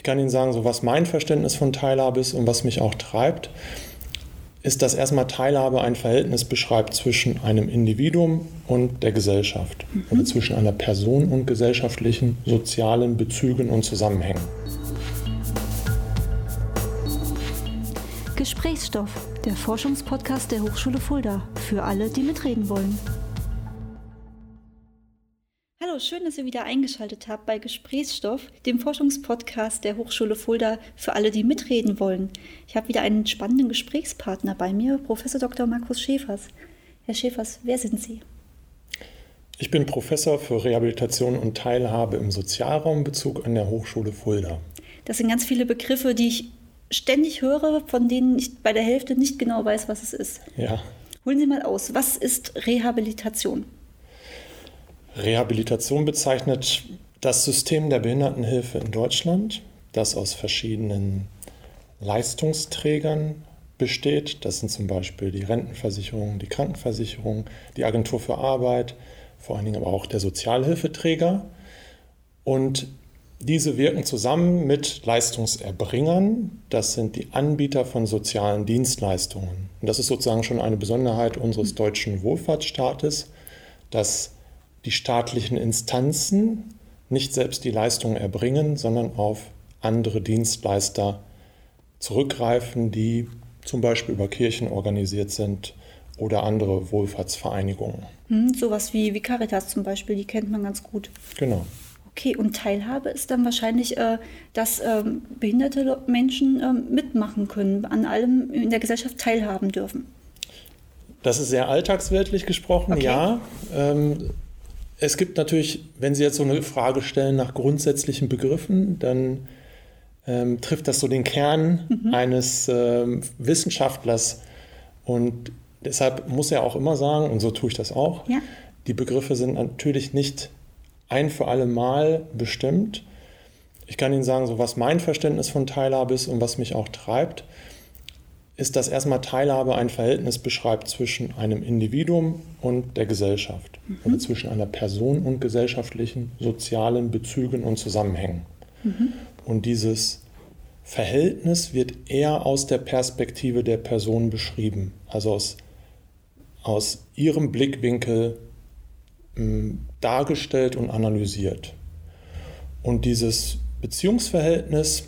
Ich kann Ihnen sagen, so was mein Verständnis von Teilhabe ist und was mich auch treibt, ist, dass erstmal Teilhabe ein Verhältnis beschreibt zwischen einem Individuum und der Gesellschaft mhm. oder zwischen einer Person und gesellschaftlichen, sozialen Bezügen und Zusammenhängen. Gesprächsstoff, der Forschungspodcast der Hochschule Fulda, für alle, die mitreden wollen. Hallo, schön, dass ihr wieder eingeschaltet habt bei Gesprächsstoff, dem Forschungspodcast der Hochschule Fulda für alle, die mitreden wollen. Ich habe wieder einen spannenden Gesprächspartner bei mir, Professor Dr. Markus Schäfers. Herr Schäfers, wer sind Sie? Ich bin Professor für Rehabilitation und Teilhabe im Sozialraumbezug an der Hochschule Fulda. Das sind ganz viele Begriffe, die ich ständig höre, von denen ich bei der Hälfte nicht genau weiß, was es ist. Ja. Holen Sie mal aus, was ist Rehabilitation? Rehabilitation bezeichnet das System der Behindertenhilfe in Deutschland, das aus verschiedenen Leistungsträgern besteht. Das sind zum Beispiel die Rentenversicherung, die Krankenversicherung, die Agentur für Arbeit, vor allen Dingen aber auch der Sozialhilfeträger. Und diese wirken zusammen mit Leistungserbringern. Das sind die Anbieter von sozialen Dienstleistungen. Und das ist sozusagen schon eine Besonderheit unseres deutschen Wohlfahrtsstaates, dass die staatlichen Instanzen nicht selbst die Leistung erbringen, sondern auf andere Dienstleister zurückgreifen, die zum Beispiel über Kirchen organisiert sind oder andere Wohlfahrtsvereinigungen. Hm, sowas wie, wie Caritas zum Beispiel, die kennt man ganz gut. Genau. Okay, und Teilhabe ist dann wahrscheinlich, äh, dass ähm, behinderte Menschen äh, mitmachen können, an allem in der Gesellschaft teilhaben dürfen. Das ist sehr alltagsweltlich gesprochen, okay. ja. Ähm, es gibt natürlich, wenn Sie jetzt so eine Frage stellen nach grundsätzlichen Begriffen, dann ähm, trifft das so den Kern mhm. eines ähm, Wissenschaftlers. Und deshalb muss er auch immer sagen, und so tue ich das auch, ja. die Begriffe sind natürlich nicht ein für alle Mal bestimmt. Ich kann Ihnen sagen, so was mein Verständnis von Teilhabe ist und was mich auch treibt ist, dass erstmal Teilhabe ein Verhältnis beschreibt zwischen einem Individuum und der Gesellschaft mhm. oder zwischen einer Person und gesellschaftlichen, sozialen Bezügen und Zusammenhängen. Mhm. Und dieses Verhältnis wird eher aus der Perspektive der Person beschrieben, also aus, aus ihrem Blickwinkel mh, hm, dargestellt und analysiert. Und dieses Beziehungsverhältnis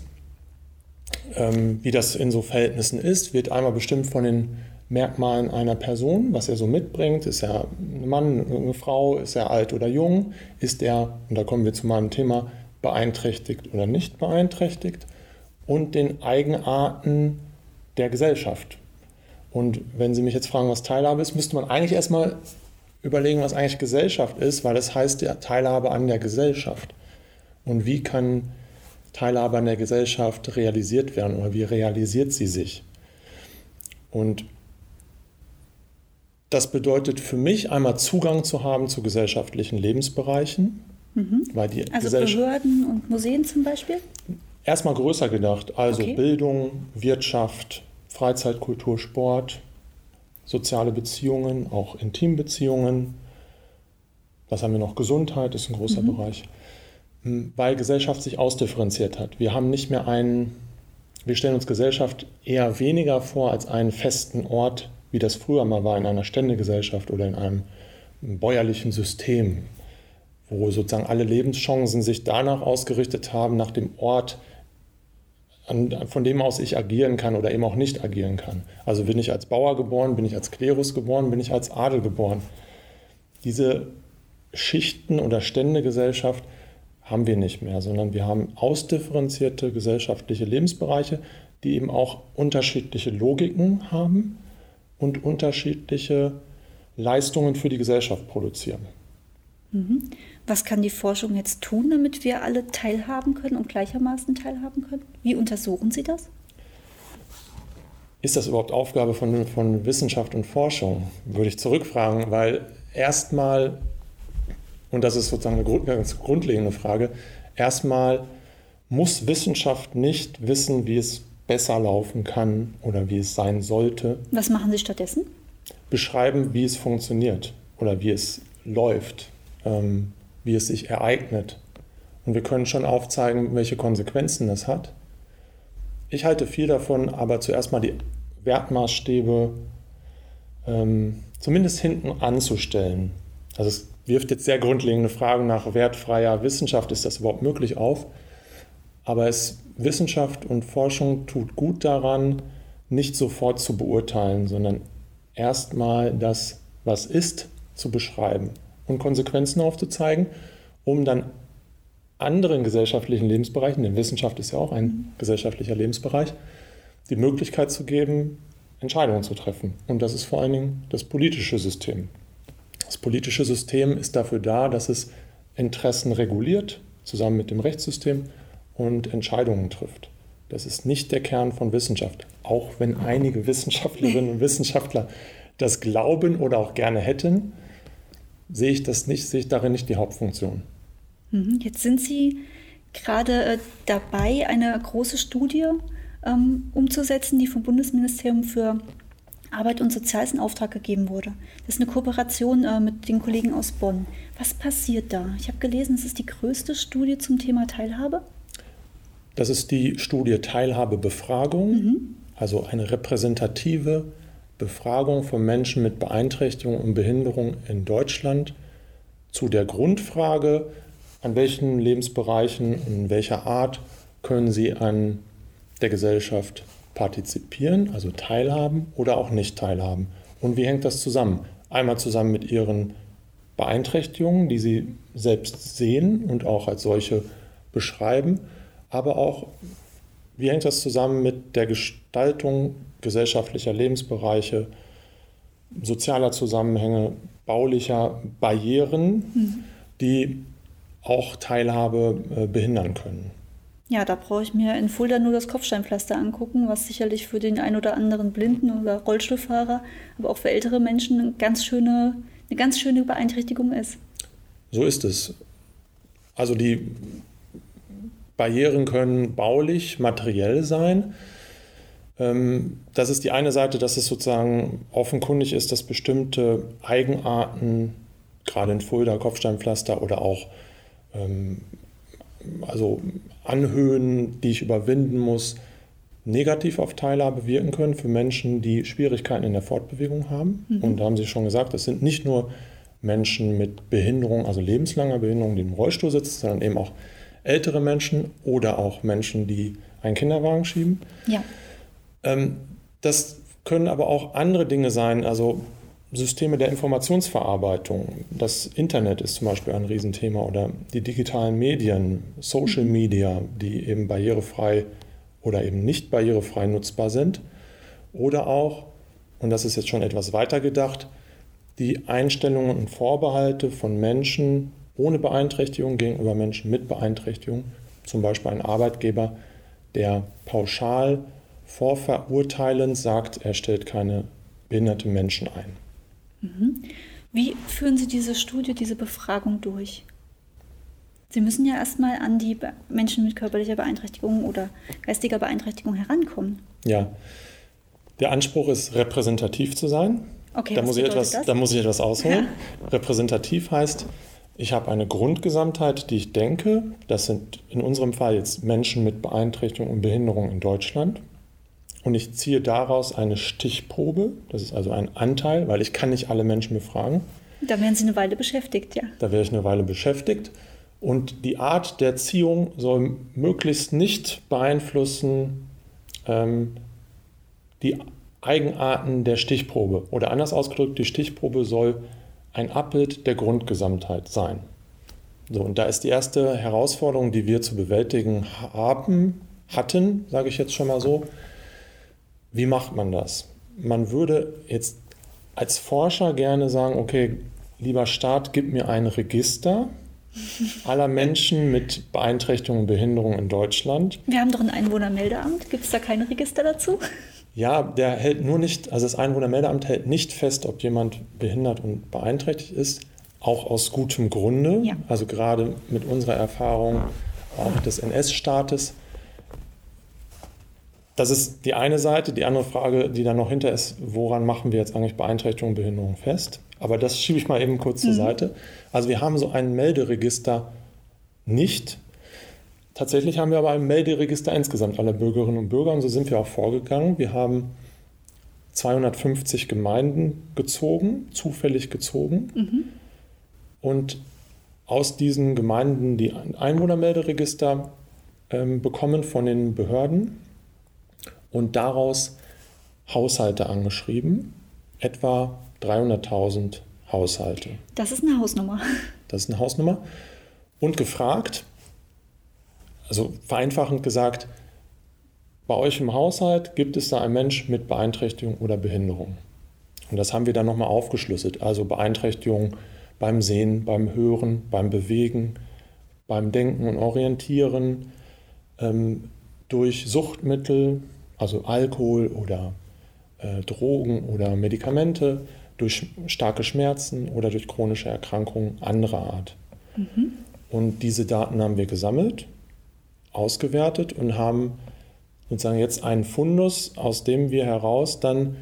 ähm, wie das in so Verhältnissen ist, wird einmal bestimmt von den Merkmalen einer Person, was er so mitbringt. Ist er ein Mann, eine Frau, ist er alt oder jung, ist er, und da kommen wir zu meinem Thema, beeinträchtigt oder nicht beeinträchtigt und den Eigenarten der Gesellschaft. Und wenn Sie mich jetzt fragen, was Teilhabe ist, müsste man eigentlich erstmal überlegen, was eigentlich Gesellschaft ist, weil das heißt ja Teilhabe an der Gesellschaft. Und wie kann Teilhabe an der Gesellschaft realisiert werden oder wie realisiert sie sich. Und das bedeutet für mich einmal Zugang zu haben zu gesellschaftlichen Lebensbereichen. Mhm. Weil die also Behörden und Museen zum Beispiel? Erstmal größer gedacht, also okay. Bildung, Wirtschaft, Freizeitkultur, Sport, soziale Beziehungen, auch Intimbeziehungen. Was haben wir noch? Gesundheit ist ein großer mhm. Bereich weil Gesellschaft sich ausdifferenziert hat. Wir haben nicht mehr einen, wir stellen uns Gesellschaft eher weniger vor als einen festen Ort, wie das früher mal war in einer Ständegesellschaft oder in einem bäuerlichen System, wo sozusagen alle Lebenschancen sich danach ausgerichtet haben, nach dem Ort, von dem aus ich agieren kann oder eben auch nicht agieren kann. Also bin ich als Bauer geboren, bin ich als Klerus geboren, bin ich als Adel geboren. Diese Schichten oder Ständegesellschaft haben wir nicht mehr, sondern wir haben ausdifferenzierte gesellschaftliche Lebensbereiche, die eben auch unterschiedliche Logiken haben und unterschiedliche Leistungen für die Gesellschaft produzieren. Mhm. Was kann die Forschung jetzt tun, damit wir alle teilhaben können und gleichermaßen teilhaben können? Wie untersuchen Sie das? Ist das überhaupt Aufgabe von, von Wissenschaft und Forschung? Würde ich zurückfragen, weil erstmal und das ist sozusagen eine ganz grundlegende Frage, erstmal muss Wissenschaft nicht wissen, wie es besser laufen kann oder wie es sein sollte. Was machen Sie stattdessen? Beschreiben, wie es funktioniert oder wie es läuft, ähm, wie es sich ereignet Und wir können schon aufzeigen, welche Konsequenzen das hat. Ich halte viel davon, aber zuerst mal die Wertmaßstäbe ähm, zumindest hinten anzustellen. Also es wirft jetzt sehr grundlegende Fragen nach wertfreier Wissenschaft, ist das überhaupt möglich auf? Aber es, Wissenschaft und Forschung tut gut daran, nicht sofort zu beurteilen, sondern erstmal das, was ist, zu beschreiben und Konsequenzen aufzuzeigen, um dann anderen gesellschaftlichen Lebensbereichen, denn Wissenschaft ist ja auch ein gesellschaftlicher Lebensbereich, die Möglichkeit zu geben, Entscheidungen zu treffen. Und das ist vor allen Dingen das politische System. Das politische System ist dafür da, dass es Interessen reguliert, zusammen mit dem Rechtssystem und Entscheidungen trifft. Das ist nicht der Kern von Wissenschaft, auch wenn einige Wissenschaftlerinnen und Wissenschaftler das glauben oder auch gerne hätten, sehe ich das nicht, sehe ich darin nicht die Hauptfunktion. Mhm. Jetzt sind Sie gerade äh, dabei, eine große Studie ähm, umzusetzen, die vom Bundesministerium für Arbeit und Soziales in Auftrag gegeben wurde. Das ist eine Kooperation äh, mit den Kollegen aus Bonn. Was passiert da? Ich habe gelesen, es ist die größte Studie zum Thema Teilhabe. Das ist die Studie Teilhabebefragung, mhm. also eine repräsentative Befragung von Menschen mit Beeinträchtigung und Behinderung in Deutschland zu der Grundfrage, an welchen Lebensbereichen und in welcher Art können sie an der Gesellschaft partizipieren, also teilhaben oder auch nicht teilhaben. Und wie hängt das zusammen? Einmal zusammen mit ihren Beeinträchtigungen, die sie selbst sehen und auch als solche beschreiben, aber auch, wie hängt das zusammen mit der Gestaltung gesellschaftlicher Lebensbereiche, sozialer Zusammenhänge, baulicher Barrieren, mhm. die auch Teilhabe äh, behindern können. Ja, da brauche ich mir in Fulda nur das Kopfsteinpflaster angucken, was sicherlich für den ein oder anderen Blinden oder Rollstuhlfahrer, aber auch für ältere Menschen eine ganz schöne, eine ganz schöne Beeinträchtigung ist. So ist es. Also die Barrieren können baulich, materiell sein. Ähm, das ist die eine Seite, dass es sozusagen offenkundig ist, dass bestimmte Eigenarten, gerade in Fulda, Kopfsteinpflaster oder auch ähm, also Anhöhen, die ich überwinden muss, negativ auf Teilhabe wirken können für Menschen, die Schwierigkeiten in der Fortbewegung haben. Mhm. Und da haben Sie schon gesagt, das sind nicht nur Menschen mit Behinderung, also lebenslanger Behinderung, die im Rollstuhl sitzen, sondern eben auch ältere Menschen oder auch Menschen, die einen Kinderwagen schieben. Ja. Ähm, das können aber auch andere Dinge sein, also Systeme der Informationsverarbeitung. Das Internet ist zum Beispiel ein Riesenthema oder die digitalen Medien, Social Media, die eben barrierefrei oder eben nicht barrierefrei nutzbar sind. Oder auch, und das ist jetzt schon etwas weiter gedacht, die Einstellungen und Vorbehalte von Menschen ohne Beeinträchtigung gegenüber Menschen mit Beeinträchtigung. Zum Beispiel ein Arbeitgeber, der pauschal vorverurteilend sagt, er stellt keine behinderte Menschen ein. Mhm. Wie führen Sie diese Studie, diese Befragung durch? Sie müssen ja erstmal an die Menschen mit körperlicher Beeinträchtigung oder geistiger Beeinträchtigung herankommen. Ja, der Anspruch ist, repräsentativ zu sein. Okay, da, muss ich etwas, das? da muss ich etwas ausholen. Ja. Repräsentativ heißt, ich habe eine Grundgesamtheit, die ich denke, das sind in unserem Fall jetzt Menschen mit Beeinträchtigung und Behinderung in Deutschland. Und ich ziehe daraus eine Stichprobe, das ist also ein Anteil, weil ich kann nicht alle Menschen befragen. Da werden Sie eine Weile beschäftigt, ja. Da wäre ich eine Weile beschäftigt. Und die Art der Ziehung soll möglichst nicht beeinflussen ähm, die Eigenarten der Stichprobe. Oder anders ausgedrückt, die Stichprobe soll ein Abbild der Grundgesamtheit sein. So, und da ist die erste Herausforderung, die wir zu bewältigen haben, hatten, sage ich jetzt schon mal so, wie macht man das? Man würde jetzt als Forscher gerne sagen, okay, lieber Staat, gib mir ein Register aller Menschen mit Beeinträchtigung und Behinderung in Deutschland. Wir haben doch ein Einwohnermeldeamt. Gibt es da kein Register dazu? Ja, der hält nur nicht, also das Einwohnermeldeamt hält nicht fest, ob jemand behindert und beeinträchtigt ist, auch aus gutem Grunde. Ja. Also gerade mit unserer Erfahrung auch des NS-Staates das ist die eine Seite. Die andere Frage, die da noch hinter ist, woran machen wir jetzt eigentlich Beeinträchtigung und Behinderung fest? Aber das schiebe ich mal eben kurz mhm. zur Seite. Also wir haben so ein Melderegister nicht, tatsächlich haben wir aber ein Melderegister insgesamt aller Bürgerinnen und Bürger und so sind wir auch vorgegangen. Wir haben 250 Gemeinden gezogen, zufällig gezogen. Mhm. Und aus diesen Gemeinden die Einwohnermelderegister ähm, bekommen von den Behörden und daraus Haushalte angeschrieben, etwa 300.000 Haushalte. Das ist eine Hausnummer. Das ist eine Hausnummer. Und gefragt, also vereinfachend gesagt, bei euch im Haushalt gibt es da einen Mensch mit Beeinträchtigung oder Behinderung. Und das haben wir dann nochmal aufgeschlüsselt. Also Beeinträchtigung beim Sehen, beim Hören, beim Bewegen, beim Denken und Orientieren, ähm, durch Suchtmittel, also Alkohol oder äh, Drogen oder Medikamente, durch starke Schmerzen oder durch chronische Erkrankungen anderer Art. Mhm. Und diese Daten haben wir gesammelt, ausgewertet und haben sozusagen jetzt einen Fundus, aus dem wir heraus dann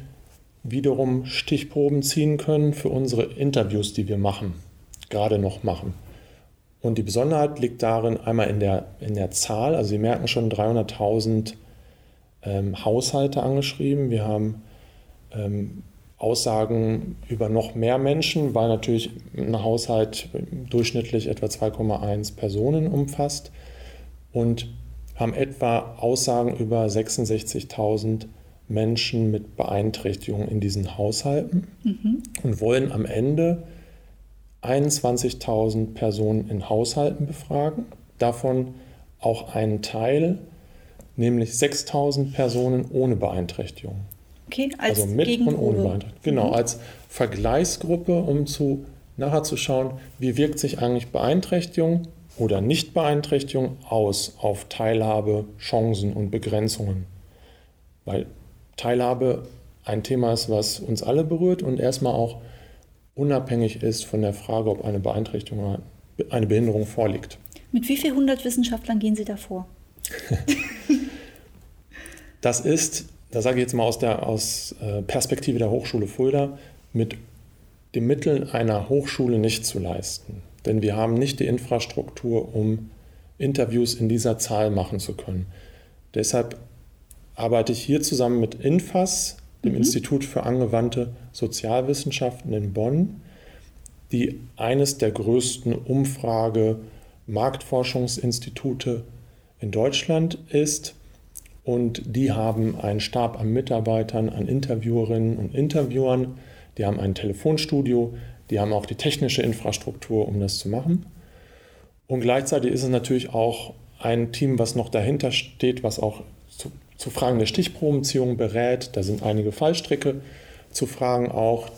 wiederum Stichproben ziehen können für unsere Interviews, die wir machen, gerade noch machen. Und die Besonderheit liegt darin einmal in der, in der Zahl, also Sie merken schon 300.000 ähm, Haushalte angeschrieben. Wir haben ähm, Aussagen über noch mehr Menschen, weil natürlich ein Haushalt durchschnittlich etwa 2,1 Personen umfasst und haben etwa Aussagen über 66.000 Menschen mit Beeinträchtigungen in diesen Haushalten mhm. und wollen am Ende 21.000 Personen in Haushalten befragen, davon auch einen Teil, nämlich 6.000 Personen ohne Beeinträchtigung. Okay, als also mit und ohne Beeinträchtigung. Genau, mhm. als Vergleichsgruppe, um zu, nachher zu schauen, wie wirkt sich eigentlich Beeinträchtigung oder Nichtbeeinträchtigung aus auf Teilhabe, Chancen und Begrenzungen. Weil Teilhabe ein Thema ist, was uns alle berührt und erstmal auch unabhängig ist von der Frage, ob eine Beeinträchtigung oder eine Behinderung vorliegt. Mit wie vielen hundert Wissenschaftlern gehen Sie da vor? das ist, da sage ich jetzt mal aus der aus äh, Perspektive der Hochschule Fulda, mit den Mitteln einer Hochschule nicht zu leisten. Denn wir haben nicht die Infrastruktur, um Interviews in dieser Zahl machen zu können. Deshalb arbeite ich hier zusammen mit INFAS, dem mhm. Institut für angewandte Sozialwissenschaften in Bonn, die eines der größten Umfrage-Marktforschungsinstitute in Deutschland ist. Und die haben einen Stab an Mitarbeitern, an Interviewerinnen und Interviewern. Die haben ein Telefonstudio, die haben auch die technische Infrastruktur, um das zu machen. Und gleichzeitig ist es natürlich auch ein Team, was noch dahinter steht, was auch zu zu Fragen der Stichprobenziehung berät. Da sind einige Fallstricke zu Fragen auch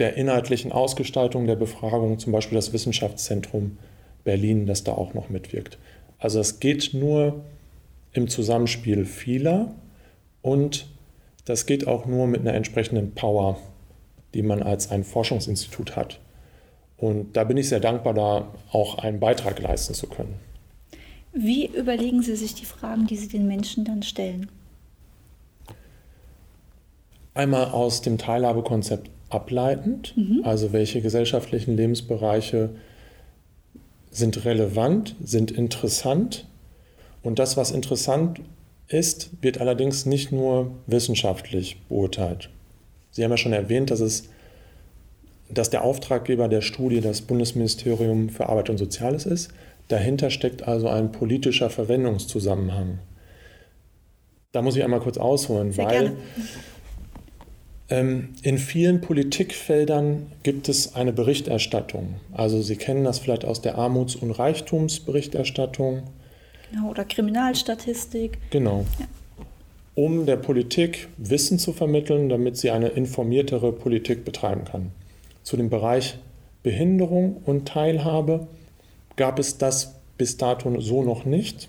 der inhaltlichen Ausgestaltung der Befragung, zum Beispiel das Wissenschaftszentrum Berlin, das da auch noch mitwirkt. Also es geht nur im Zusammenspiel vieler und das geht auch nur mit einer entsprechenden Power, die man als ein Forschungsinstitut hat. Und da bin ich sehr dankbar, da auch einen Beitrag leisten zu können. Wie überlegen Sie sich die Fragen, die Sie den Menschen dann stellen? Einmal aus dem Teilhabekonzept ableitend, mhm. also welche gesellschaftlichen Lebensbereiche sind relevant, sind interessant. Und das, was interessant ist, wird allerdings nicht nur wissenschaftlich beurteilt. Sie haben ja schon erwähnt, dass, es, dass der Auftraggeber der Studie das Bundesministerium für Arbeit und Soziales ist. Dahinter steckt also ein politischer Verwendungszusammenhang. Da muss ich einmal kurz ausholen, Sehr weil ähm, in vielen Politikfeldern gibt es eine Berichterstattung. Also Sie kennen das vielleicht aus der Armuts- und Reichtumsberichterstattung. Genau, oder Kriminalstatistik. Genau. Ja. Um der Politik Wissen zu vermitteln, damit sie eine informiertere Politik betreiben kann. Zu dem Bereich Behinderung und Teilhabe gab es das bis dato so noch nicht.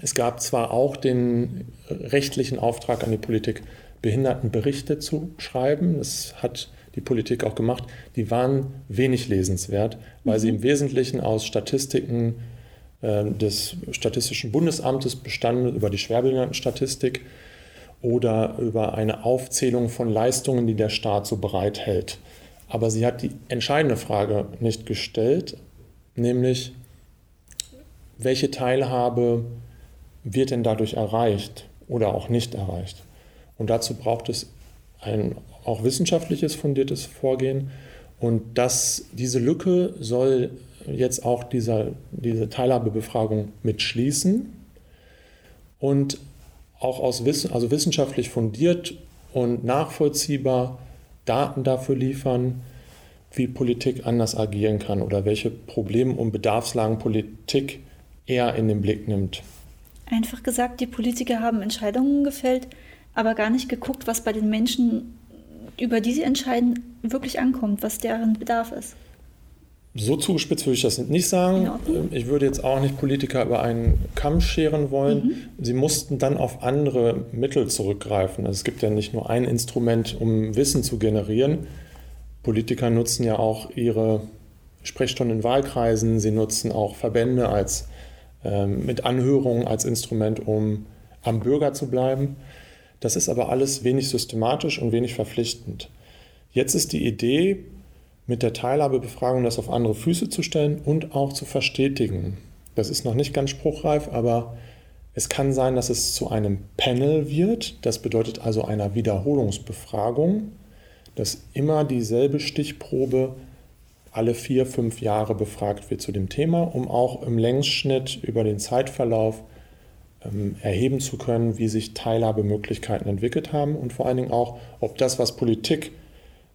Es gab zwar auch den rechtlichen Auftrag an die Politik, Behindertenberichte zu schreiben. Das hat die Politik auch gemacht. Die waren wenig lesenswert, weil mhm. sie im Wesentlichen aus Statistiken äh, des Statistischen Bundesamtes bestanden, über die Schwerbehindertenstatistik oder über eine Aufzählung von Leistungen, die der Staat so bereithält. Aber sie hat die entscheidende Frage nicht gestellt, nämlich welche Teilhabe wird denn dadurch erreicht oder auch nicht erreicht. Und dazu braucht es ein auch wissenschaftliches fundiertes Vorgehen. Und das, diese Lücke soll jetzt auch dieser, diese Teilhabebefragung mitschließen und auch aus Wissen, also wissenschaftlich fundiert und nachvollziehbar Daten dafür liefern, wie Politik anders agieren kann oder welche Problem- und Bedarfslagen Politik eher in den Blick nimmt. Einfach gesagt, die Politiker haben Entscheidungen gefällt, aber gar nicht geguckt, was bei den Menschen, über die sie entscheiden, wirklich ankommt, was deren Bedarf ist. So zugespitzt würde ich das nicht sagen. Ich würde jetzt auch nicht Politiker über einen Kamm scheren wollen. Mhm. Sie mussten dann auf andere Mittel zurückgreifen. Also es gibt ja nicht nur ein Instrument, um Wissen zu generieren. Politiker nutzen ja auch ihre Sprechstunden in Wahlkreisen. Sie nutzen auch Verbände als, äh, mit Anhörungen als Instrument, um am Bürger zu bleiben. Das ist aber alles wenig systematisch und wenig verpflichtend. Jetzt ist die Idee, mit der Teilhabebefragung das auf andere Füße zu stellen und auch zu verstetigen. Das ist noch nicht ganz spruchreif, aber es kann sein, dass es zu einem Panel wird. Das bedeutet also einer Wiederholungsbefragung, dass immer dieselbe Stichprobe alle vier, fünf Jahre befragt wird zu dem Thema, um auch im Längsschnitt über den Zeitverlauf ähm, erheben zu können, wie sich Teilhabemöglichkeiten entwickelt haben und vor allen Dingen auch, ob das, was Politik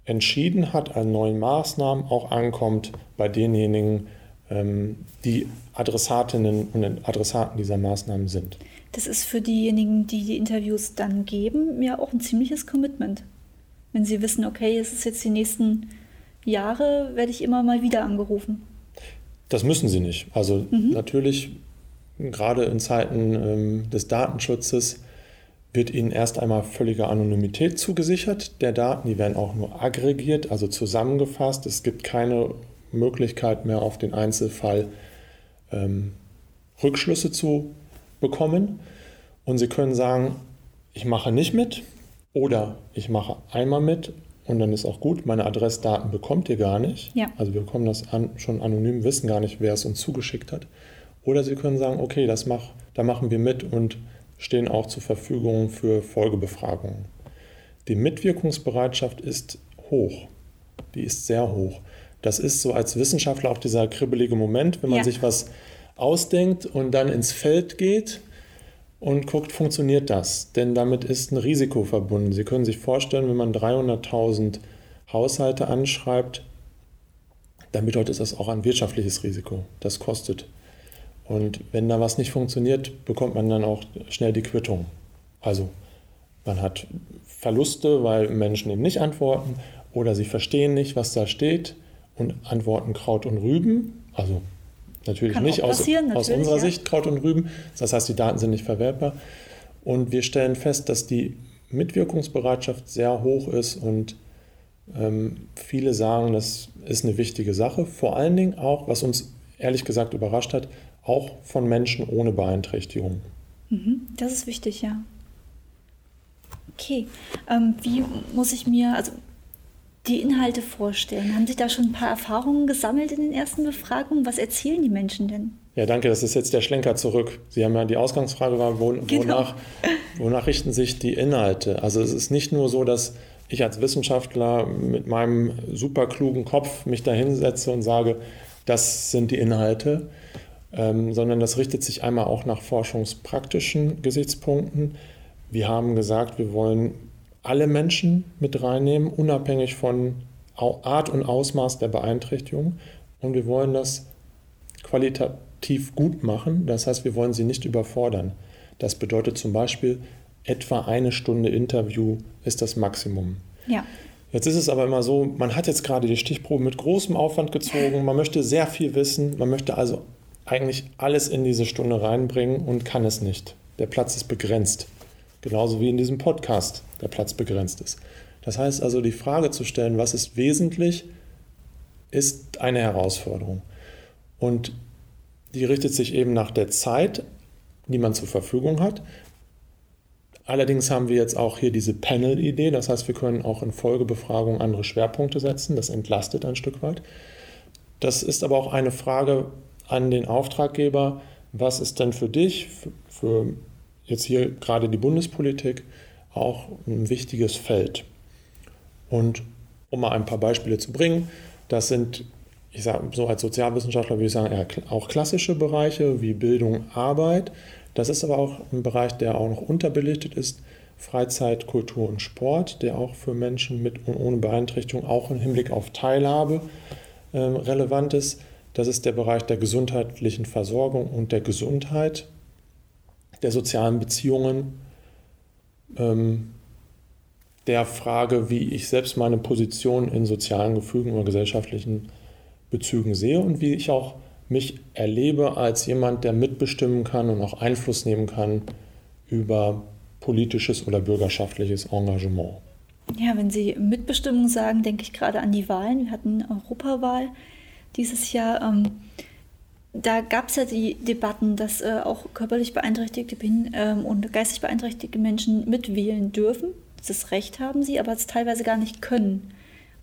entschieden hat an neuen Maßnahmen, auch ankommt bei denjenigen, ähm, die Adressatinnen und Adressaten dieser Maßnahmen sind. Das ist für diejenigen, die die Interviews dann geben, ja auch ein ziemliches Commitment. Wenn sie wissen, okay, es ist jetzt die nächsten Jahre, werde ich immer mal wieder angerufen. Das müssen sie nicht. Also mhm. natürlich, gerade in Zeiten ähm, des Datenschutzes, wird Ihnen erst einmal völlige Anonymität zugesichert der Daten. Die werden auch nur aggregiert, also zusammengefasst. Es gibt keine Möglichkeit mehr auf den Einzelfall ähm, Rückschlüsse zu bekommen. Und Sie können sagen, ich mache nicht mit oder ich mache einmal mit und dann ist auch gut. Meine Adressdaten bekommt ihr gar nicht. Ja. Also wir bekommen das an, schon anonym, wissen gar nicht, wer es uns zugeschickt hat. Oder Sie können sagen, okay, das mach, da machen wir mit und stehen auch zur Verfügung für Folgebefragungen. Die Mitwirkungsbereitschaft ist hoch. Die ist sehr hoch. Das ist so als Wissenschaftler auch dieser kribbelige Moment, wenn man ja. sich was ausdenkt und dann ins Feld geht und guckt, funktioniert das? Denn damit ist ein Risiko verbunden. Sie können sich vorstellen, wenn man 300.000 Haushalte anschreibt, dann bedeutet das auch ein wirtschaftliches Risiko. Das kostet und wenn da was nicht funktioniert, bekommt man dann auch schnell die Quittung. Also man hat Verluste, weil Menschen eben nicht antworten oder sie verstehen nicht, was da steht und antworten Kraut und Rüben. Also natürlich Kann nicht aus, natürlich, aus, unserer ja. Sicht Kraut und Rüben. Das heißt, die Daten sind nicht verwertbar. Und wir stellen fest, dass die Mitwirkungsbereitschaft sehr hoch ist und ähm, viele sagen, das ist eine wichtige Sache. Vor allen Dingen auch, was uns ehrlich gesagt überrascht hat, auch von Menschen ohne Beeinträchtigung. Mhm, das ist wichtig, ja. Okay, ähm, wie muss ich mir also die Inhalte vorstellen? Haben sich da schon ein paar Erfahrungen gesammelt in den ersten Befragungen? Was erzählen die Menschen denn? Ja, danke, das ist jetzt der Schlenker zurück. Sie haben ja die Ausgangsfrage war, wo, genau. wonach, wonach richten sich die Inhalte? Also es ist nicht nur so, dass ich als Wissenschaftler mit meinem super klugen Kopf mich da hinsetze und sage, das sind die Inhalte, ähm, sondern das richtet sich einmal auch nach forschungspraktischen Gesichtspunkten. Wir haben gesagt, wir wollen alle Menschen mit reinnehmen, unabhängig von Art und Ausmaß der Beeinträchtigung. Und wir wollen das qualitativ gut machen. Das heißt, wir wollen sie nicht überfordern. Das bedeutet zum Beispiel, etwa eine Stunde Interview ist das Maximum. Ja. Jetzt ist es aber immer so, man hat jetzt gerade die Stichprobe mit großem Aufwand gezogen, man möchte sehr viel wissen, man möchte also eigentlich alles in diese Stunde reinbringen und kann es nicht. Der Platz ist begrenzt. Genauso wie in diesem Podcast der Platz begrenzt ist. Das heißt also, die Frage zu stellen, was ist wesentlich, ist eine Herausforderung. Und die richtet sich eben nach der Zeit, die man zur Verfügung hat. Allerdings haben wir jetzt auch hier diese Panel-Idee, das heißt, wir können auch in Folgebefragungen andere Schwerpunkte setzen, das entlastet ein Stück weit. Das ist aber auch eine Frage, an den Auftraggeber, was ist denn für dich, für, jetzt hier gerade die Bundespolitik, auch ein wichtiges Feld. Und um mal ein paar Beispiele zu bringen, das sind, ich sage so als Sozialwissenschaftler würde ich sagen, eher auch klassische Bereiche wie Bildung, Arbeit. Das ist aber auch ein Bereich, der auch noch unterbelichtet ist. Freizeit, Kultur und Sport, der auch für Menschen mit und ohne Beeinträchtigung auch im Hinblick auf Teilhabe äh, relevant ist. Das ist der Bereich der gesundheitlichen Versorgung und der Gesundheit, der sozialen Beziehungen, ähm, der Frage, wie ich selbst meine Position in sozialen Gefügen oder gesellschaftlichen Bezügen sehe und wie ich auch mich erlebe als jemand, der mitbestimmen kann und auch Einfluss nehmen kann über politisches oder bürgerschaftliches Engagement. Ja, wenn Sie Mitbestimmung sagen, denke ich gerade an die Wahlen. Wir hatten Europawahl dieses Jahr. Ähm, da gab es ja die Debatten, dass äh, auch körperlich beeinträchtigte ähm, und geistig beeinträchtigte Menschen mitwählen dürfen. Das Recht haben sie, aber es teilweise gar nicht können,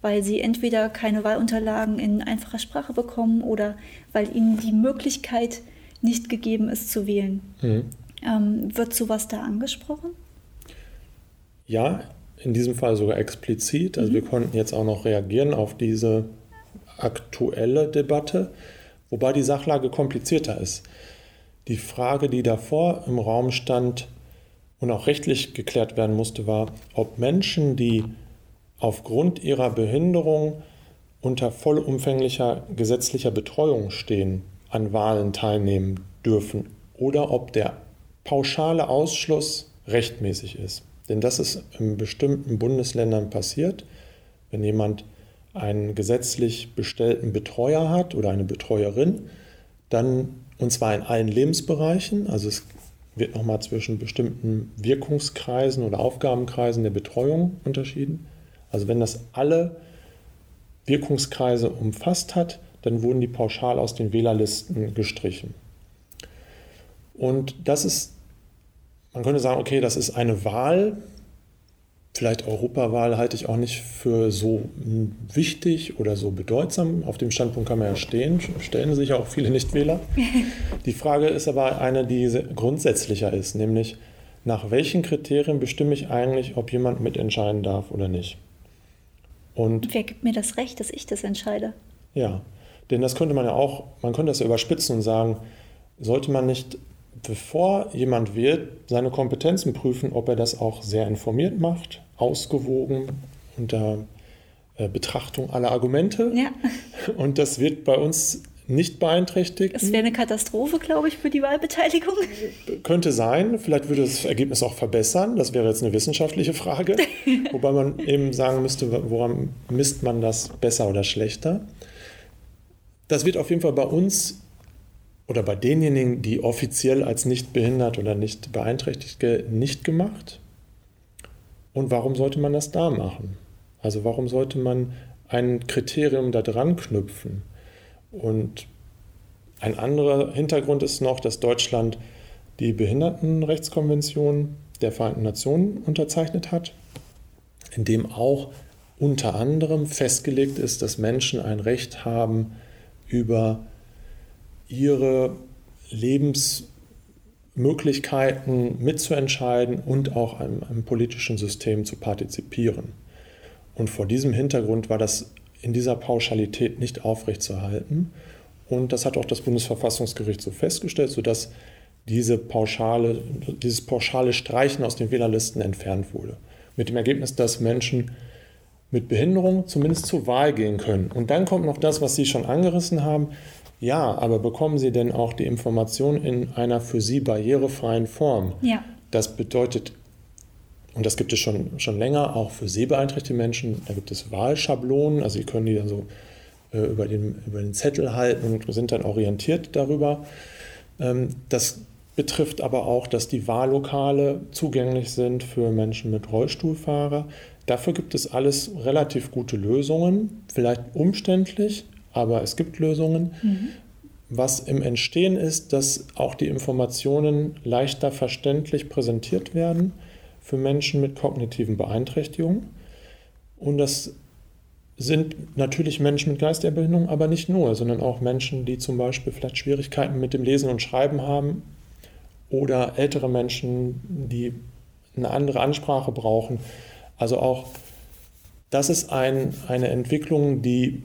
weil sie entweder keine Wahlunterlagen in einfacher Sprache bekommen oder weil ihnen die Möglichkeit nicht gegeben ist zu wählen. Mhm. Ähm, wird sowas da angesprochen? Ja, in diesem Fall sogar explizit. Also mhm. wir konnten jetzt auch noch reagieren auf diese aktuelle Debatte, wobei die Sachlage komplizierter ist. Die Frage, die davor im Raum stand und auch rechtlich geklärt werden musste, war, ob Menschen, die aufgrund ihrer Behinderung unter vollumfänglicher gesetzlicher Betreuung stehen, an Wahlen teilnehmen dürfen oder ob der pauschale Ausschluss rechtmäßig ist. Denn das ist in bestimmten Bundesländern passiert, wenn jemand einen gesetzlich bestellten Betreuer hat oder eine Betreuerin, dann und zwar in allen Lebensbereichen, also es wird nochmal zwischen bestimmten Wirkungskreisen oder Aufgabenkreisen der Betreuung unterschieden. Also wenn das alle Wirkungskreise umfasst hat, dann wurden die pauschal aus den Wählerlisten gestrichen. Und das ist, man könnte sagen, okay, das ist eine Wahl, vielleicht Europawahl halte ich auch nicht für so wichtig oder so bedeutsam. Auf dem Standpunkt kann man ja stehen, stellen sich ja auch viele Nichtwähler. Die Frage ist aber eine, die grundsätzlicher ist, nämlich nach welchen Kriterien bestimme ich eigentlich, ob jemand mitentscheiden darf oder nicht? Und Wer gibt mir das Recht, dass ich das entscheide? Ja, denn das könnte man ja auch, man könnte das ja überspitzen und sagen, sollte man nicht bevor jemand wählt, seine Kompetenzen prüfen, ob er das auch sehr informiert macht, ausgewogen, unter äh, Betrachtung aller Argumente. Ja. Und das wird bei uns nicht beeinträchtigt. Das wäre eine Katastrophe, glaube ich, für die Wahlbeteiligung. Könnte sein. Vielleicht würde das Ergebnis auch verbessern. Das wäre jetzt eine wissenschaftliche Frage. Wobei man eben sagen müsste, woran misst man das besser oder schlechter. Das wird auf jeden Fall bei uns oder bei denjenigen, die offiziell als nicht behindert oder nicht beeinträchtigt nicht gemacht. Und warum sollte man das da machen? Also warum sollte man ein Kriterium da dran knüpfen? Und ein anderer Hintergrund ist noch, dass Deutschland die Behindertenrechtskonvention der Vereinten Nationen unterzeichnet hat, in dem auch unter anderem festgelegt ist, dass Menschen ein Recht haben, über ihre Lebensmöglichkeiten mitzuentscheiden und auch am, am politischen System zu partizipieren. Und vor diesem Hintergrund war das in dieser Pauschalität nicht aufrechtzuerhalten. Und das hat auch das Bundesverfassungsgericht so festgestellt, sodass diese pauschale, dieses pauschale Streichen aus den Wählerlisten entfernt wurde. Mit dem Ergebnis, dass Menschen mit Behinderung zumindest zur Wahl gehen können. Und dann kommt noch das, was Sie schon angerissen haben. Ja, aber bekommen Sie denn auch die Information in einer für Sie barrierefreien Form? Ja. Das bedeutet, und das gibt es schon, schon länger, auch für sehbeeinträchtigte Menschen, da gibt es Wahlschablonen, also Sie können die dann so äh, über, den, über den Zettel halten und sind dann orientiert darüber. Ähm, das betrifft aber auch, dass die Wahllokale zugänglich sind für Menschen mit Rollstuhlfahrer. Dafür gibt es alles relativ gute Lösungen, vielleicht umständlich, aber es gibt Lösungen. Mhm. Was im Entstehen ist, dass auch die Informationen leichter verständlich präsentiert werden für Menschen mit kognitiven Beeinträchtigungen und dass sind natürlich Menschen mit geistiger Behinderung, aber nicht nur, sondern auch Menschen, die zum Beispiel vielleicht Schwierigkeiten mit dem Lesen und Schreiben haben oder ältere Menschen, die eine andere Ansprache brauchen. Also auch das ist ein, eine Entwicklung, die,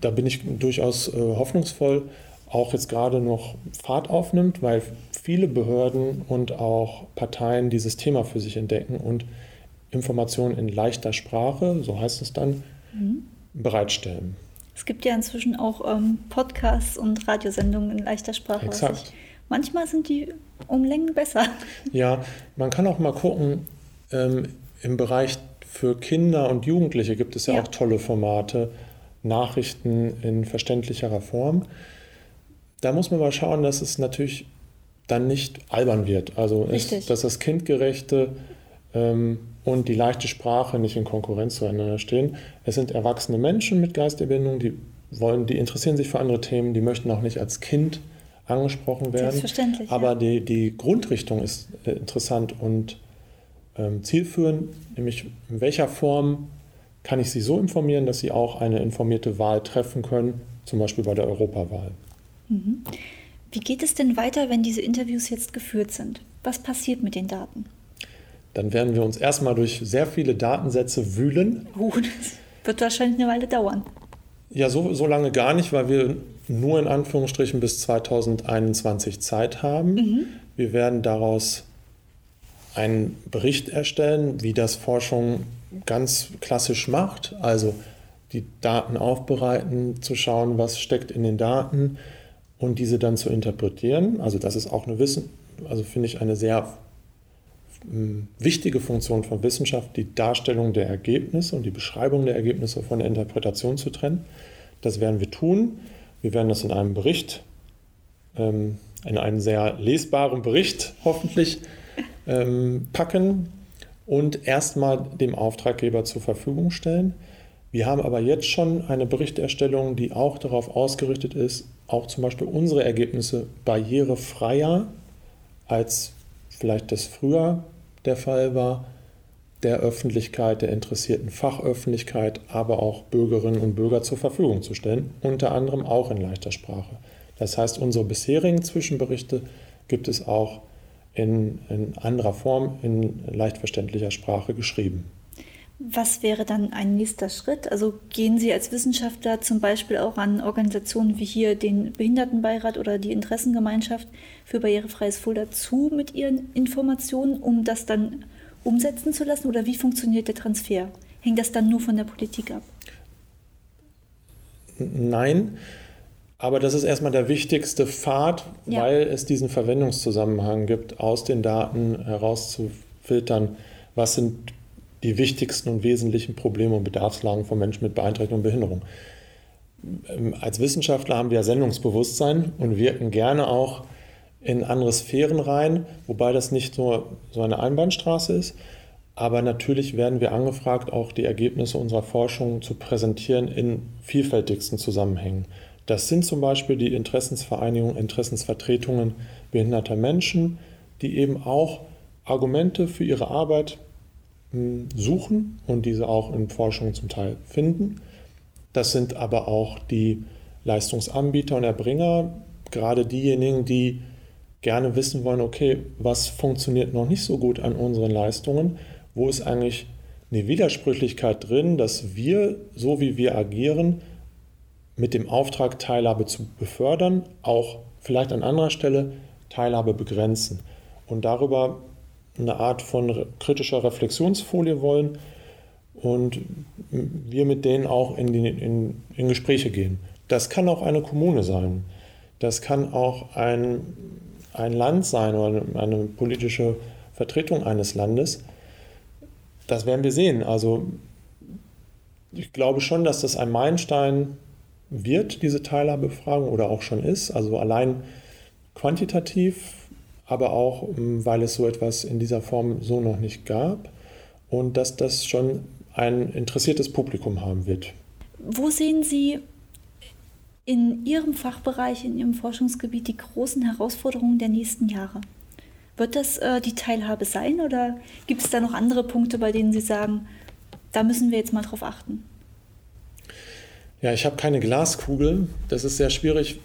da bin ich durchaus äh, hoffnungsvoll, auch jetzt gerade noch Fahrt aufnimmt, weil viele Behörden und auch Parteien dieses Thema für sich entdecken und Informationen in leichter Sprache, so heißt es dann, mhm. bereitstellen. Es gibt ja inzwischen auch ähm, Podcasts und Radiosendungen in leichter Sprache. Exakt. Manchmal sind die um Längen besser. Ja, man kann auch mal gucken, ähm, im Bereich für Kinder und Jugendliche gibt es ja, ja, auch tolle Formate, Nachrichten in verständlicherer Form. Da muss man mal schauen, dass es natürlich dann nicht albern wird. Also, es, dass das kindgerechte ähm, und die leichte Sprache nicht in Konkurrenz zueinander stehen. Es sind erwachsene Menschen mit Geisterbindung, die wollen, die interessieren sich für andere Themen, die möchten auch nicht als Kind angesprochen werden. Selbstverständlich. Aber ja. die, die Grundrichtung ist äh, interessant und ähm, zielführend, nämlich in welcher Form kann ich Sie so informieren, dass Sie auch eine informierte Wahl treffen können, zum Beispiel bei der Europawahl. Mhm. Wie geht es denn weiter, wenn diese Interviews jetzt geführt sind? Was passiert mit den Daten? Dann werden wir uns erstmal durch sehr viele Datensätze wühlen. Uh, das wird wahrscheinlich eine Weile dauern. Ja, so, so lange gar nicht, weil wir nur in Anführungsstrichen bis 2021 Zeit haben. Mhm. Wir werden daraus einen Bericht erstellen, wie das Forschung ganz klassisch macht. Also die Daten aufbereiten, zu schauen, was steckt in den Daten und diese dann zu interpretieren. Also das ist auch eine Wissen, also finde ich eine sehr hm, wichtige Funktion von Wissenschaft, die Darstellung der Ergebnisse und die Beschreibung der Ergebnisse von der Interpretation zu trennen. Das werden wir tun. Wir werden das in einem Bericht, ähm, in einen sehr lesbaren Bericht hoffentlich ähm, packen und erstmal dem Auftraggeber zur Verfügung stellen. Wir haben aber jetzt schon eine Berichterstellung, die auch darauf ausgerichtet ist, auch zum Beispiel unsere Ergebnisse barrierefreier als vielleicht das früher der Fall war, der Öffentlichkeit, der interessierten Fachöffentlichkeit, aber auch Bürgerinnen und Bürger zur Verfügung zu stellen, unter anderem auch in leichter Sprache. Das heißt, unsere bisherigen Zwischenberichte gibt es auch in, in anderer Form, in leicht verständlicher Sprache geschrieben. Was wäre dann ein nächster Schritt? Also gehen Sie als Wissenschaftler zum Beispiel auch an Organisationen wie hier den Behindertenbeirat oder die Interessengemeinschaft für barrierefreies Fulda zu mit Ihren Informationen, um das dann umsetzen zu lassen? Oder wie funktioniert der Transfer? Hängt das dann nur von der Politik ab? Nein, aber das ist erstmal der wichtigste Pfad, ja. weil es diesen Verwendungszusammenhang gibt, aus den Daten herauszufiltern, was sind die wichtigsten und wesentlichen Probleme und Bedarfslagen von Menschen mit Beeinträchtigung und Behinderung. Ähm, als Wissenschaftler haben wir Sendungsbewusstsein und wirken gerne auch in andere Sphären rein, wobei das nicht nur so eine Einbahnstraße ist. Aber natürlich werden wir angefragt, auch die Ergebnisse unserer Forschung zu präsentieren in vielfältigsten Zusammenhängen. Das sind zum Beispiel die Interessensvereinigungen, Interessensvertretungen behinderter Menschen, die eben auch Argumente für ihre Arbeit hm, suchen und diese auch in Forschung zum Teil finden. Das sind aber auch die Leistungsanbieter und Erbringer, gerade diejenigen, die gerne wissen wollen, okay, was funktioniert noch nicht so gut an unseren Leistungen, wo ist eigentlich eine Widersprüchlichkeit drin, dass wir, so wie wir agieren, mit dem Auftrag, Teilhabe zu befördern, auch vielleicht an anderer Stelle Teilhabe begrenzen und darüber eine Art von kritischer Reflexionsfolie wollen und wir mit denen auch in, die, in, in Gespräche gehen. Das kann auch eine Kommune sein. Das kann auch ein ein Land sein oder eine politische Vertretung eines Landes. Das werden wir sehen. Also ich glaube schon, dass das ein Meilenstein wird, diese Teilhabebefragung, oder auch schon ist. Also allein quantitativ, aber auch, ähm, weil es so etwas in dieser Form so noch nicht gab und dass das schon ein interessiertes Publikum haben wird. Wo sehen Sie in Ihrem Fachbereich, in Ihrem Forschungsgebiet die großen Herausforderungen der nächsten Jahre? Wird das äh, die Teilhabe sein oder gibt es da noch andere Punkte, bei denen Sie sagen, da müssen wir jetzt mal drauf achten? Ja, ich habe keine Glaskugel. Das ist sehr schwierig.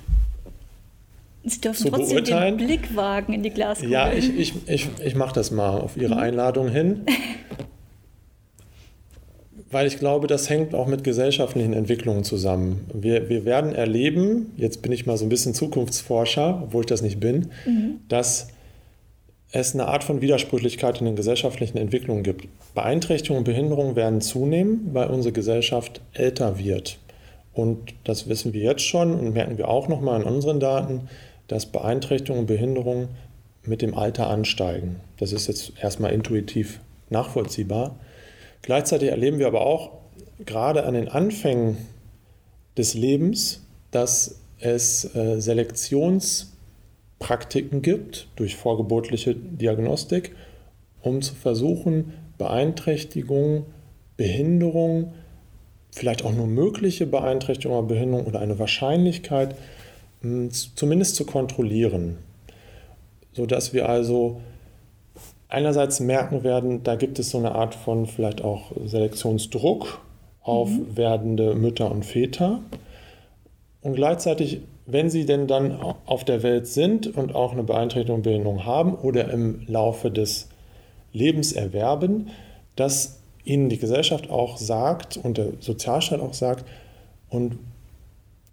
Sie dürfen trotzdem beurteilen. den Blick wagen in die Glaskugel. Ja, ich, ich, ich, ich mache das mal auf Ihre mhm. Einladung hin. Weil ich glaube, das hängt auch mit gesellschaftlichen Entwicklungen zusammen. Wir, wir werden erleben, jetzt bin ich mal so ein bisschen Zukunftsforscher, obwohl ich das nicht bin, mhm. dass es eine Art von Widersprüchlichkeit in den gesellschaftlichen Entwicklungen gibt. Beeinträchtigungen und Behinderungen werden zunehmen, weil unsere Gesellschaft älter wird. Und das wissen wir jetzt schon und merken wir auch nochmal in unseren Daten, dass Beeinträchtigungen und Behinderungen mit dem Alter ansteigen. Das ist jetzt erstmal intuitiv nachvollziehbar. Gleichzeitig erleben wir aber auch gerade an den Anfängen des Lebens, dass es äh, Selektionspraktiken gibt durch vorgeburtliche Diagnostik, um zu versuchen, Beeinträchtigung, Behinderung, vielleicht auch nur mögliche Beeinträchtigung oder Behinderung oder eine Wahrscheinlichkeit hm, zumindest zu kontrollieren, sodass wir also einerseits merken werden, da gibt es so eine Art von vielleicht auch Selektionsdruck auf mhm. werdende Mütter und Väter. Und gleichzeitig, wenn sie denn dann auf der Welt sind und auch eine Beeinträchtigung, Behinderung haben oder im Laufe des Lebens erwerben, dass ihnen die Gesellschaft auch sagt und der Sozialstaat auch sagt, und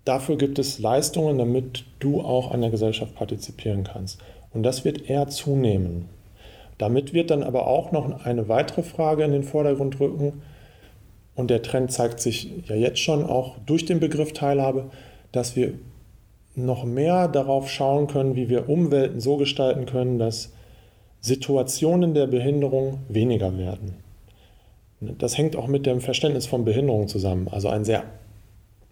dafür gibt es Leistungen, damit du auch an der Gesellschaft partizipieren kannst. Und das wird eher zunehmen. Damit wird dann aber auch noch eine weitere Frage in den Vordergrund rücken. Und der Trend zeigt sich ja jetzt schon auch durch den Begriff Teilhabe, dass wir noch mehr darauf schauen können, wie wir Umwelten so gestalten können, dass Situationen der Behinderung weniger werden. Das hängt auch mit dem Verständnis von Behinderung zusammen. Also ein sehr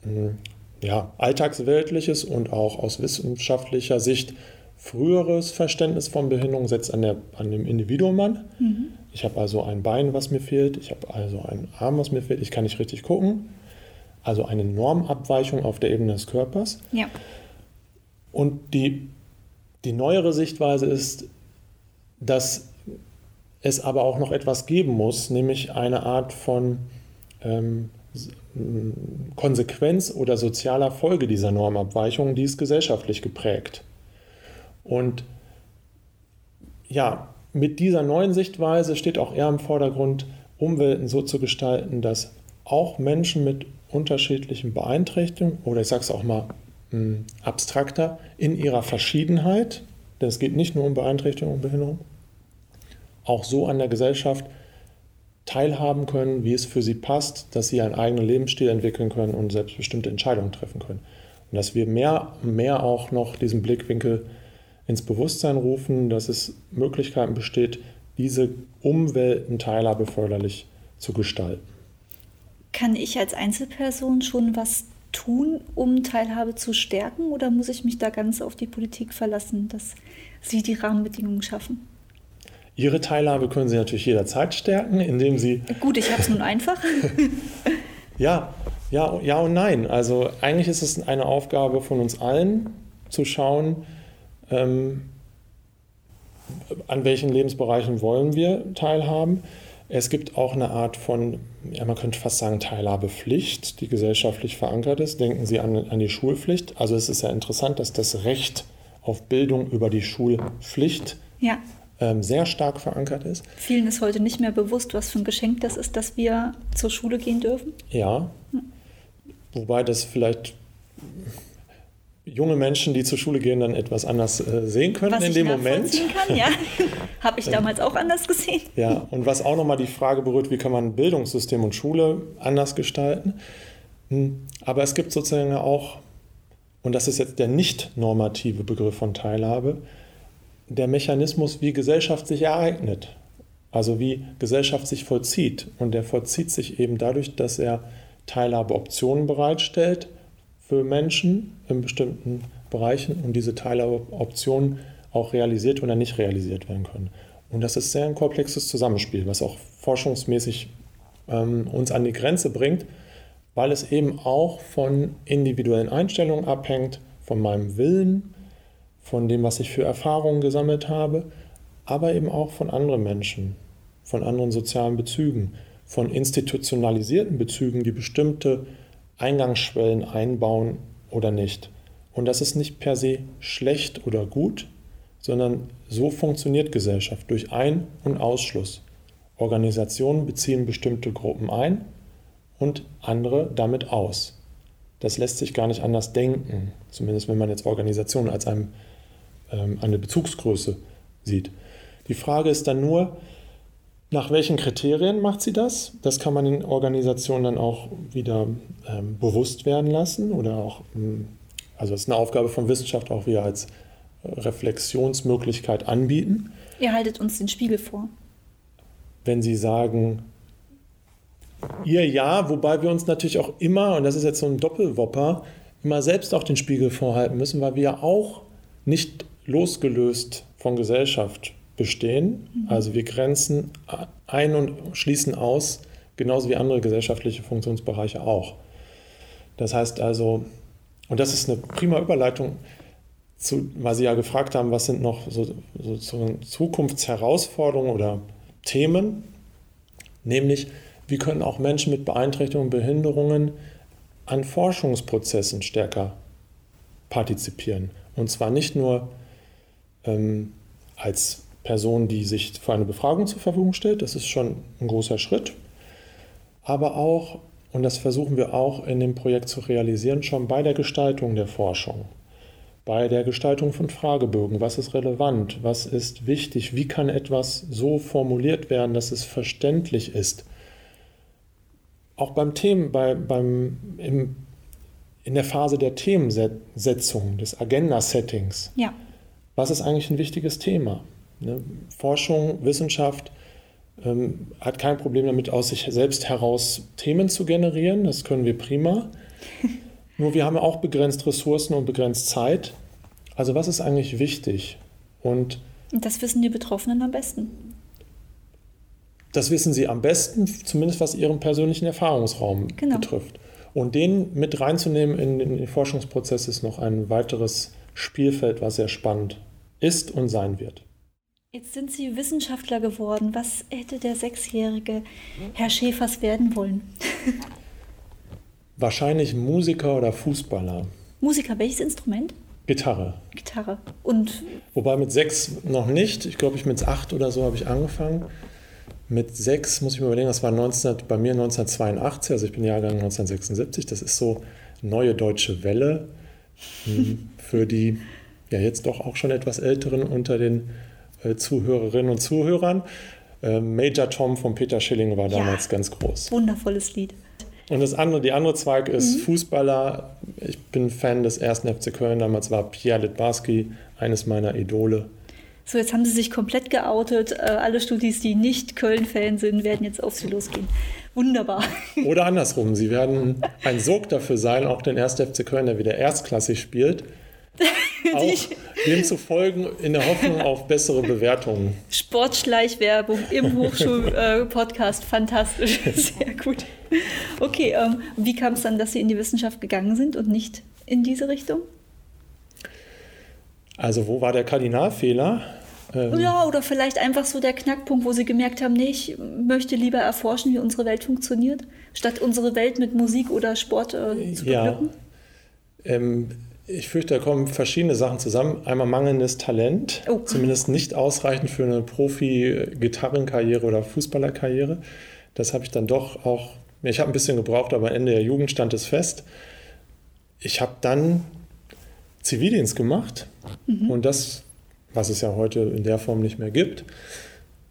hm, ja, alltagsweltliches und auch aus wissenschaftlicher Sicht früheres Verständnis von Behinderung setzt an, der, an dem Individuum an. Mhm. Ich habe also ein Bein, was mir fehlt, ich habe also einen Arm, was mir fehlt, ich kann nicht richtig gucken. Also eine Normabweichung auf der Ebene des Körpers. Ja. Und die, die neuere Sichtweise ist, dass es aber auch noch etwas geben muss, nämlich eine Art von ähm, Konsequenz oder sozialer Folge dieser Normabweichung, die ist gesellschaftlich geprägt. Und ja, mit dieser neuen Sichtweise steht auch eher im Vordergrund, Umwelten so zu gestalten, dass auch Menschen mit unterschiedlichen Beeinträchtigungen oder ich sage es auch mal mh, hm, abstrakter, in ihrer Verschiedenheit, denn es geht nicht nur um Beeinträchtigung und Behinderung, auch so an der Gesellschaft teilhaben können, wie es für sie passt, dass sie einen eigenen Lebensstil entwickeln können und selbstbestimmte Entscheidungen treffen können. Und dass wir mehr und mehr auch noch diesen Blickwinkel ins Bewusstsein rufen, dass es Möglichkeiten besteht, diese Umwelten teilhabeförderlich zu gestalten. Kann ich als Einzelperson schon was tun, um Teilhabe zu stärken oder muss ich mich da ganz auf die Politik verlassen, dass sie die Rahmenbedingungen schaffen? Ihre Teilhabe können Sie natürlich jederzeit stärken, indem Sie. Gut, ich habe es nun einfach. ja, ja, ja und nein. Also eigentlich ist es eine Aufgabe von uns allen, zu schauen, ähm, an welchen Lebensbereichen wollen wir teilhaben. Es gibt auch eine Art von, ja, man könnte fast sagen, Teilhabepflicht, die gesellschaftlich verankert ist. Denken Sie an, an die Schulpflicht. Also es ist ja interessant, dass das Recht auf Bildung über die Schulpflicht ja. Ähm, sehr stark verankert ist. Vielen ist heute nicht mehr bewusst, was für ein Geschenk das ist, dass wir zur Schule gehen dürfen. Ja. Hm. Wobei das vielleicht junge Menschen, die zur Schule gehen, dann etwas anders äh, sehen können was in dem Moment. Kann, ja. Habe ich damals auch anders gesehen. Ja, und was auch nochmal die Frage berührt, wie kann man Bildungssystem und Schule anders gestalten. Hm, aber es gibt sozusagen auch, und das ist jetzt der nicht normative Begriff von Teilhabe, der Mechanismus, wie Gesellschaft sich ereignet. Also wie Gesellschaft sich vollzieht. Und der vollzieht sich eben dadurch, dass er Teilhabeoptionen bereitstellt, für Menschen in bestimmten Bereichen und diese Teiloptionen auch realisiert oder nicht realisiert werden können. Und das ist sehr ein komplexes Zusammenspiel, was auch forschungsmäßig ähm, uns an die Grenze bringt, weil es eben auch von individuellen Einstellungen abhängt, von meinem Willen, von dem, was ich für Erfahrungen gesammelt habe, aber eben auch von anderen Menschen, von anderen sozialen Bezügen, von institutionalisierten Bezügen, die bestimmte Eingangsschwellen einbauen oder nicht. Und das ist nicht per se schlecht oder gut, sondern so funktioniert Gesellschaft durch Ein- und Ausschluss. Organisationen beziehen bestimmte Gruppen ein und andere damit aus. Das lässt sich gar nicht anders denken, zumindest wenn man jetzt Organisationen als einem, ähm, eine Bezugsgröße sieht. Die Frage ist dann nur, nach welchen Kriterien macht sie das? Das kann man in Organisationen dann auch wieder ähm, bewusst werden lassen oder auch, ähm, also es ist eine Aufgabe von Wissenschaft auch wieder als Reflexionsmöglichkeit anbieten. Ihr haltet uns den Spiegel vor. Wenn Sie sagen, ihr ja, wobei wir uns natürlich auch immer, und das ist jetzt so ein Doppelwopper, immer selbst auch den Spiegel vorhalten müssen, weil wir ja auch nicht losgelöst von Gesellschaft bestehen. Mhm. Also wir grenzen ein und schließen aus, genauso wie andere gesellschaftliche Funktionsbereiche auch. Das heißt also, und das ist eine prima Überleitung, zu, weil Sie ja gefragt haben, was sind noch so, so, so Zukunftsherausforderungen oder Themen, nämlich wie können auch Menschen mit Beeinträchtigungen und Behinderungen an Forschungsprozessen stärker partizipieren. Und zwar nicht nur ähm, als Person, die sich für eine Befragung zur Verfügung stellt, das ist schon ein großer Schritt, aber auch, und das versuchen wir auch in dem Projekt zu realisieren, schon bei der Gestaltung der Forschung bei der Gestaltung von Fragebögen. Was ist relevant? Was ist wichtig? Wie kann etwas so formuliert werden, dass es verständlich ist? Auch beim Themen, bei, beim, im, in der Phase der Themensetzung, des Agenda-Settings. Ja. Was ist eigentlich ein wichtiges Thema? Ne? Forschung, Wissenschaft ähm, hat kein Problem damit, aus sich selbst heraus Themen zu generieren. Das können wir prima. Nur wir haben auch begrenzt Ressourcen und begrenzt Zeit. Also was ist eigentlich wichtig? Und das wissen die Betroffenen am besten. Das wissen sie am besten, zumindest was ihren persönlichen Erfahrungsraum genau. betrifft. Und den mit reinzunehmen in den Forschungsprozess ist noch ein weiteres Spielfeld, was sehr spannend ist und sein wird. Jetzt sind Sie Wissenschaftler geworden. Was hätte der sechsjährige Herr Schäfers werden wollen? Wahrscheinlich Musiker oder Fußballer. Musiker, welches Instrument? Gitarre. Gitarre. Und Wobei mit sechs noch nicht. Ich glaube, ich mit acht oder so habe ich angefangen. Mit sechs muss ich mir überlegen, das war 19, bei mir 1982, also ich bin Jahrgang 1976. Das ist so neue deutsche Welle für die ja jetzt doch auch schon etwas älteren unter den äh, Zuhörerinnen und Zuhörern. Äh, Major Tom von Peter Schilling war damals ja, ganz groß. Wundervolles Lied. Und das andere, die andere Zweig ist mhm. Fußballer. Ich bin Fan des ersten FC Köln. Damals war Pierre Litbarski eines meiner Idole. So, jetzt haben Sie sich komplett geoutet. Äh, alle Studis, die nicht Köln-Fan sind, werden jetzt auf Sie losgehen. Wunderbar. Oder andersrum. Sie werden ein Sog dafür sein, auch den 1. FC Köln, der wieder erstklassig spielt, auch dem zu folgen in der Hoffnung auf bessere Bewertungen. Sportschleichwerbung im Hochschulpodcast, äh, fantastisch, sehr gut. Okay, ähm, wie kam es dann, dass Sie in die Wissenschaft gegangen sind und nicht in diese Richtung? Also wo war der Kardinalfehler? Ähm, ja, oder vielleicht einfach so der Knackpunkt, wo Sie gemerkt haben, nee, ich möchte lieber erforschen, wie unsere Welt funktioniert, statt unsere Welt mit Musik oder Sport äh, zu beglücken? Ja. Ähm, ich fürchte, da kommen verschiedene Sachen zusammen. Einmal mangelndes Talent, oh. zumindest nicht ausreichend für eine Profi-Gitarrenkarriere oder Fußballerkarriere. Das habe ich dann doch auch, ich habe ein bisschen gebraucht, aber Ende der Jugend stand es fest. Ich habe dann Zivildienst gemacht mhm. und das, was es ja heute in der Form nicht mehr gibt.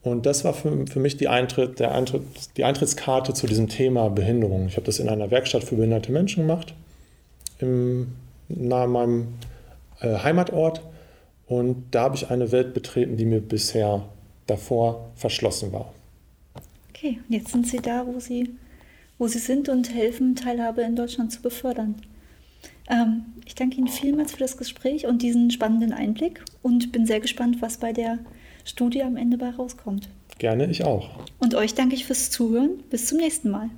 Und das war für, für mich die, Eintritt, der Eintritt, die Eintrittskarte zu diesem Thema Behinderung. Ich habe das in einer Werkstatt für behinderte Menschen gemacht, im nahe meinem äh, Heimatort. Und da habe ich eine Welt betreten, die mir bisher davor verschlossen war. Okay, und jetzt sind Sie da, wo Sie, wo Sie sind und helfen, Teilhabe in Deutschland zu befördern. Ähm, ich danke Ihnen vielmals für das Gespräch und diesen spannenden Einblick und bin sehr gespannt, was bei der Studie am Ende bei rauskommt. Gerne, ich auch. Und euch danke ich fürs Zuhören. Bis zum nächsten Mal.